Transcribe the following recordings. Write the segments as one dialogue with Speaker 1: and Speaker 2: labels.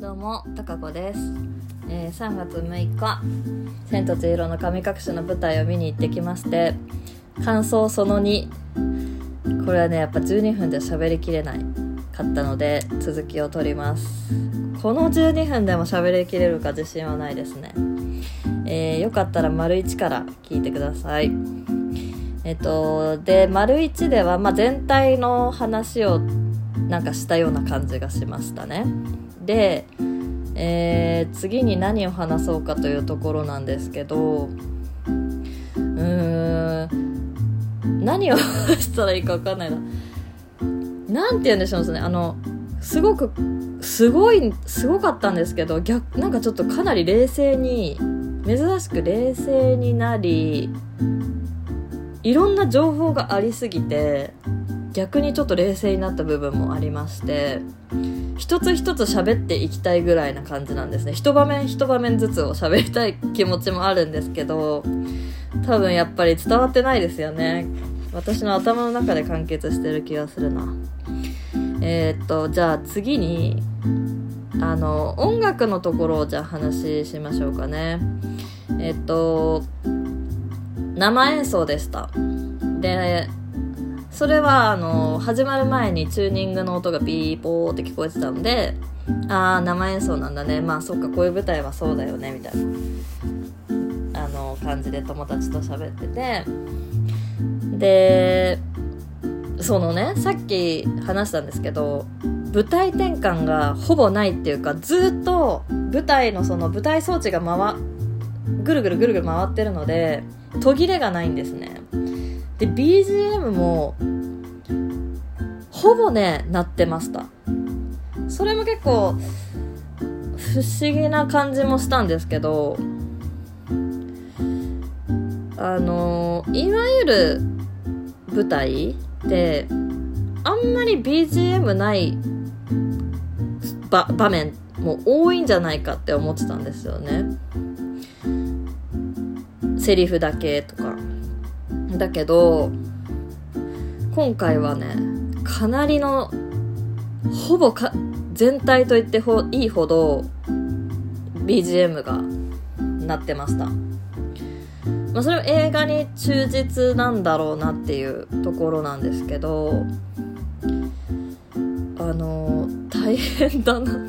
Speaker 1: どうも、たかこです。えー3月6日、千と千尋の神隠しの舞台を見に行ってきまして、感想その2。これはね、やっぱ12分で喋りきれないかったので、続きを取ります。この12分でも喋りきれるか自信はないですね。えーよかったら丸1から聞いてください。えっと、で、丸1では、まあ、全体の話をなんかしたような感じがしましたね。で、えー次に何を話そうかというところなんですけど、うーん、何をしたらいいか分かんないな。なんて言うんでしょうね。あの、すごく、すごい、すごかったんですけど、逆、なんかちょっとかなり冷静に、珍しく冷静になり、いろんな情報がありすぎて逆にちょっと冷静になった部分もありまして一つ一つ喋っていきたいぐらいな感じなんですね。一場面一場面ずつを喋りたい気持ちもあるんですけど多分やっぱり伝わってないですよね。私の頭の中で完結してる気がするな。えーっとじゃあ次にあの音楽のところをじゃあ話しましょうかね。えっと生演奏でした。でそれはあの始まる前にチューニングの音がピーポーって聞こえてたのでああ生演奏なんだね。まあそっかこういう舞台はそうだよねみたいなあの感じで友達と喋ってて。でそのねさっき話したんですけど舞台転換がほぼないっていうかずっと舞台のその舞台装置が回ぐるぐるぐるぐる回ってるので途切れがないんですね。で BGM もほぼね鳴ってました。それも結構不思議な感じもしたんですけどあのいわゆる舞台ってあんまり BGM ない場面も多いんじゃないかって思ってたんですよね。セリフだけとか。だけど今回はねかなりのほぼか全体と言ってほいいほど BGM がなってました、まあ、それは映画に忠実なんだろうなっていうところなんですけどあの大変だな。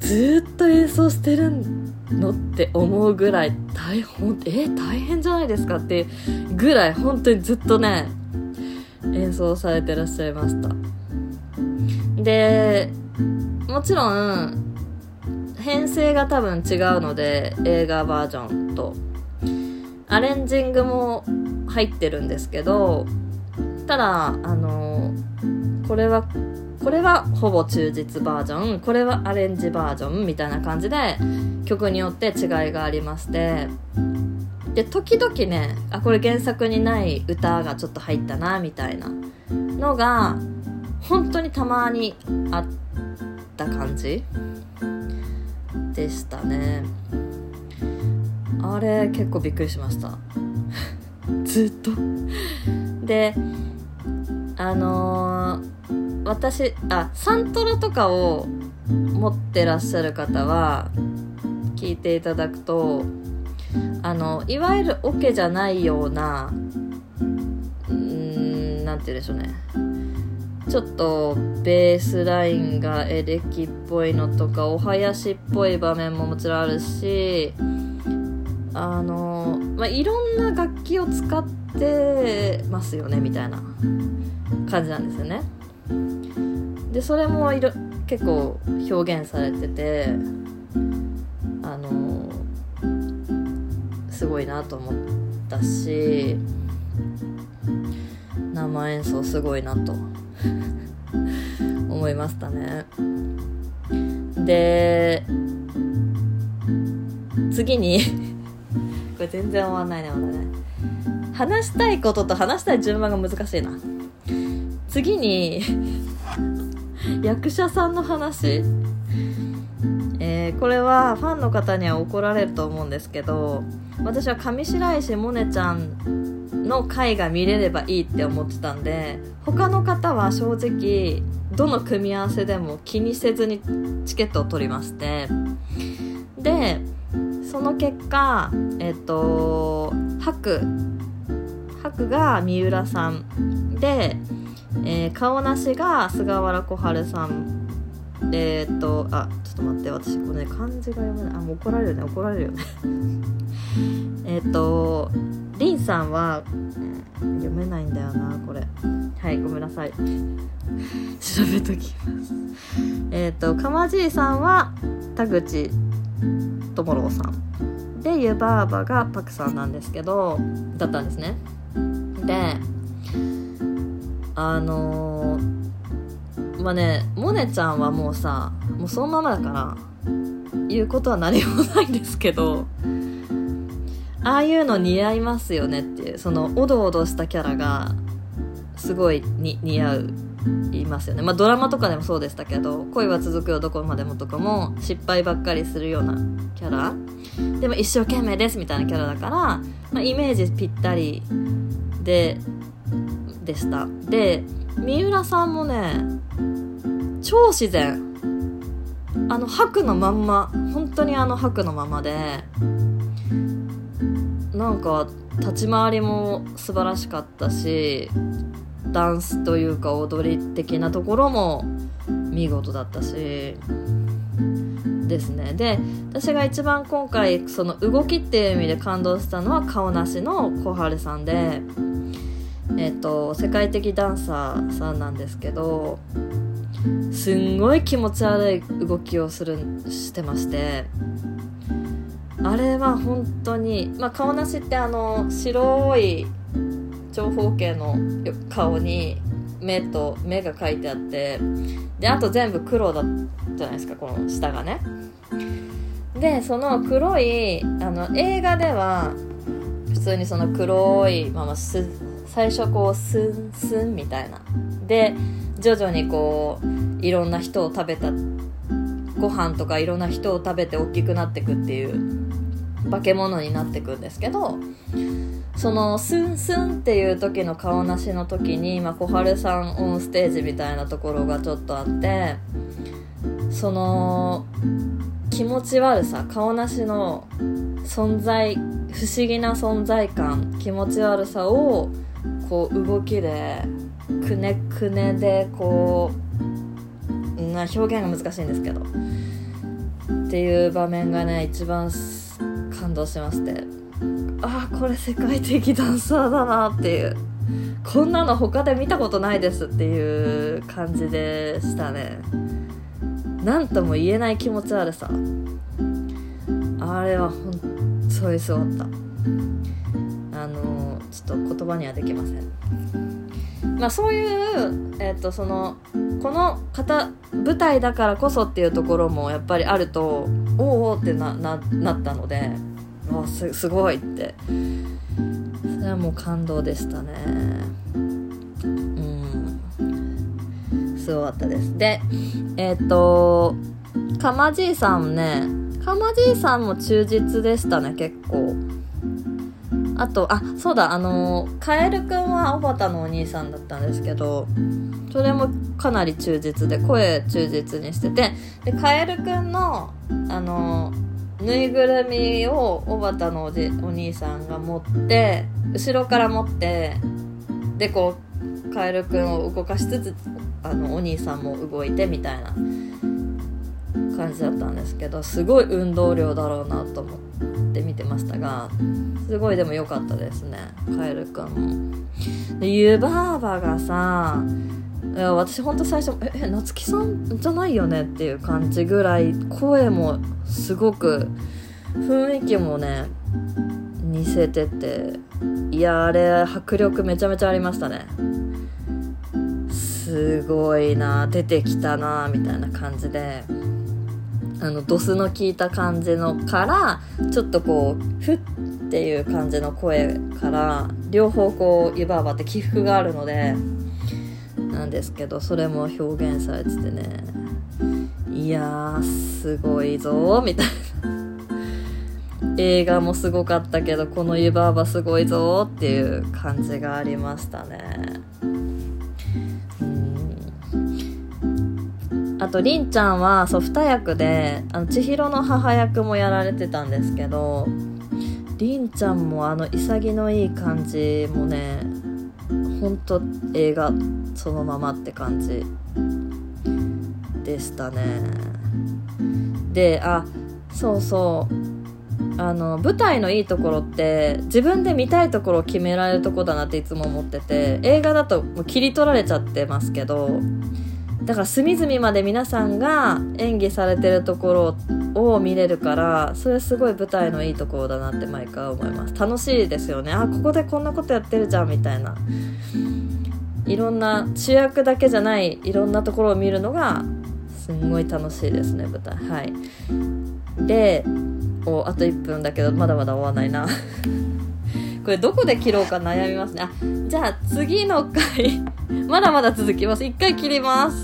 Speaker 1: ずっと演奏してるんのって思うぐらい大ほんえ大変じゃないですかっていうぐらい本当にずっとね演奏されてらっしゃいました。でもちろん編成が多分違うので映画バージョンと。アレンジングも入ってるんですけどただあのこれはこれはほぼ忠実バージョン。これはアレンジバージョンみたいな感じで曲によって違いがありまして。で時々ねあこれ原作にない歌がちょっと入ったなみたいなのが本当にたまにあった感じでしたね。あれ結構びっくりしました。ずっと。であのー私あサントラとかを持ってらっしゃる方は聞いていただくとあのいわゆるオケじゃないようなうんなんて言うんでしょうね。ちょっとベースラインがエレキっぽいのとかお囃子っぽい場面ももちろんあるしあの、まあ、いろんな楽器を使ってますよねみたいな感じなんですよね。でそれもいろ結構表現されててあのすごいなと思ったし生演奏すごいなと思いましたね。で次にこれ全然終わんないねまだね。話したいことと話したい順番が難しいな。次に役者さんの話。えー、これはファンの方には怒られると思うんですけど私は上白石萌音ちゃんの回が見れればいいって思ってたんで他の方は正直どの組み合わせでも気にせずにチケットを取りましてでその結果えっ、と白白が三浦さんで、えー、顔なしが菅原小春さんえー、っとあちょっと待って私これ、ね、漢字が読めない。あもう怒られるね怒られるよね。えっとりんさんは、読めないんだよなこれ。はいごめんなさい。調べときます。えっとかまじいさんは田口智郎さん。で湯婆婆がパクさんなんですけどだったんですね。であのー、まあねモネちゃんはもうさもうそのままだから言うことは何もないんですけどああいうの似合いますよねっていうそのおどおどしたキャラがすごいに似合ういますよね。まあドラマとかでもそうでしたけど「恋は続くよどこまでも」とかも失敗ばっかりするようなキャラ。でも一生懸命ですみたいなキャラだから、まあ、イメージぴったりででした。で三浦さんもね超自然。あの白のまんま。本当にあの白のままで。なんか立ち回りも素晴らしかったしダンスというか踊り的なところも見事だったしですね。で私が一番今回その動きっていう意味で感動したのは顔なしの小春さんでえっ、ー、と世界的ダンサーさんなんですけどすんごい気持ち悪い動きをするしてましてあれは本当に、まあ、顔なしってあの白い長方形の顔に目と目が描いてあってであと全部黒だじゃないですかこの下がね。でその黒いあの映画では普通にその黒いまま最初こうスンスンみたいな。で徐々にこういろんな人を食べたご飯とかいろんな人を食べて大きくなってくっていう化け物になってくんですけどそのスンスンっていう時の顔なしの時に、まあ、小春さんオンステージみたいなところがちょっとあってその気持ち悪さ顔なしの存在不思議な存在感気持ち悪さをこう動きでくねくねでこうな表現が難しいんですけど。っていう場面がね一番感動しまして。ああこれ世界的ダンサーだなっていう。こんなの他で見たことないですっていう感じでしたね。何とも言えない気持ち悪さ。あれは本当にすごかった。あのちょっと言葉にはできません。まあそういうえ、ー、とそのこの方舞台だからこそっていうところもやっぱりあるとおおってなななったのであすすごいって。それはもう感動でしたね。うん。すごかったです。でえっ、ー、とかまじいさんね。かまじいさんも忠実でしたね結構。あとあそうだあのカエルくんはおばたのお兄さんだったんですけどそれもかなり忠実で声忠実にしててでカエルくんのあのぬいぐるみをおばたのおじお兄さんが持って後ろから持ってでこうカエルくんを動かしつつあのお兄さんも動いてみたいな感じだったんですけどすごい運動量だろうなと思って見てましたがすごいでも良かったですねカエルくんも。で湯婆婆がさ私ほんと最初え夏木さんじゃないよねっていう感じぐらい声もすごく雰囲気もね似せてていやあれ迫力めちゃめちゃありましたねすごいな出てきたなみたいな感じであのドスの効いた感じのからちょっとこうふっていう感じの声から両方こう湯婆婆って起伏があるのでなんですけどそれも表現されててねいやーすごいぞみたいな。映画もすごかったけどこの湯婆婆すごいぞっていう感じがありましたね。とりんちゃんはそう2役であの千尋の母役もやられてたんですけどりんちゃんもあの潔のいい感じもねほんと映画そのままって感じでしたね。であそうそう。あの舞台のいいところって自分で見たいところを決められるとこだなっていつも思ってて映画だともう切り取られちゃってますけどだから隅々まで皆さんが演技されてるところを見れるからそれすごい舞台のいいところだなって毎回思います。楽しいですよね。あここでこんなことやってるじゃんみたいな。いろんな主役だけじゃないいろんなところを見るのがすんごい楽しいですね舞台。はい。でおあと1分だけどまだまだ終わないな。これどこで切ろうか悩みますね。あじゃあ次の回。まだまだ続きます。一回切ります。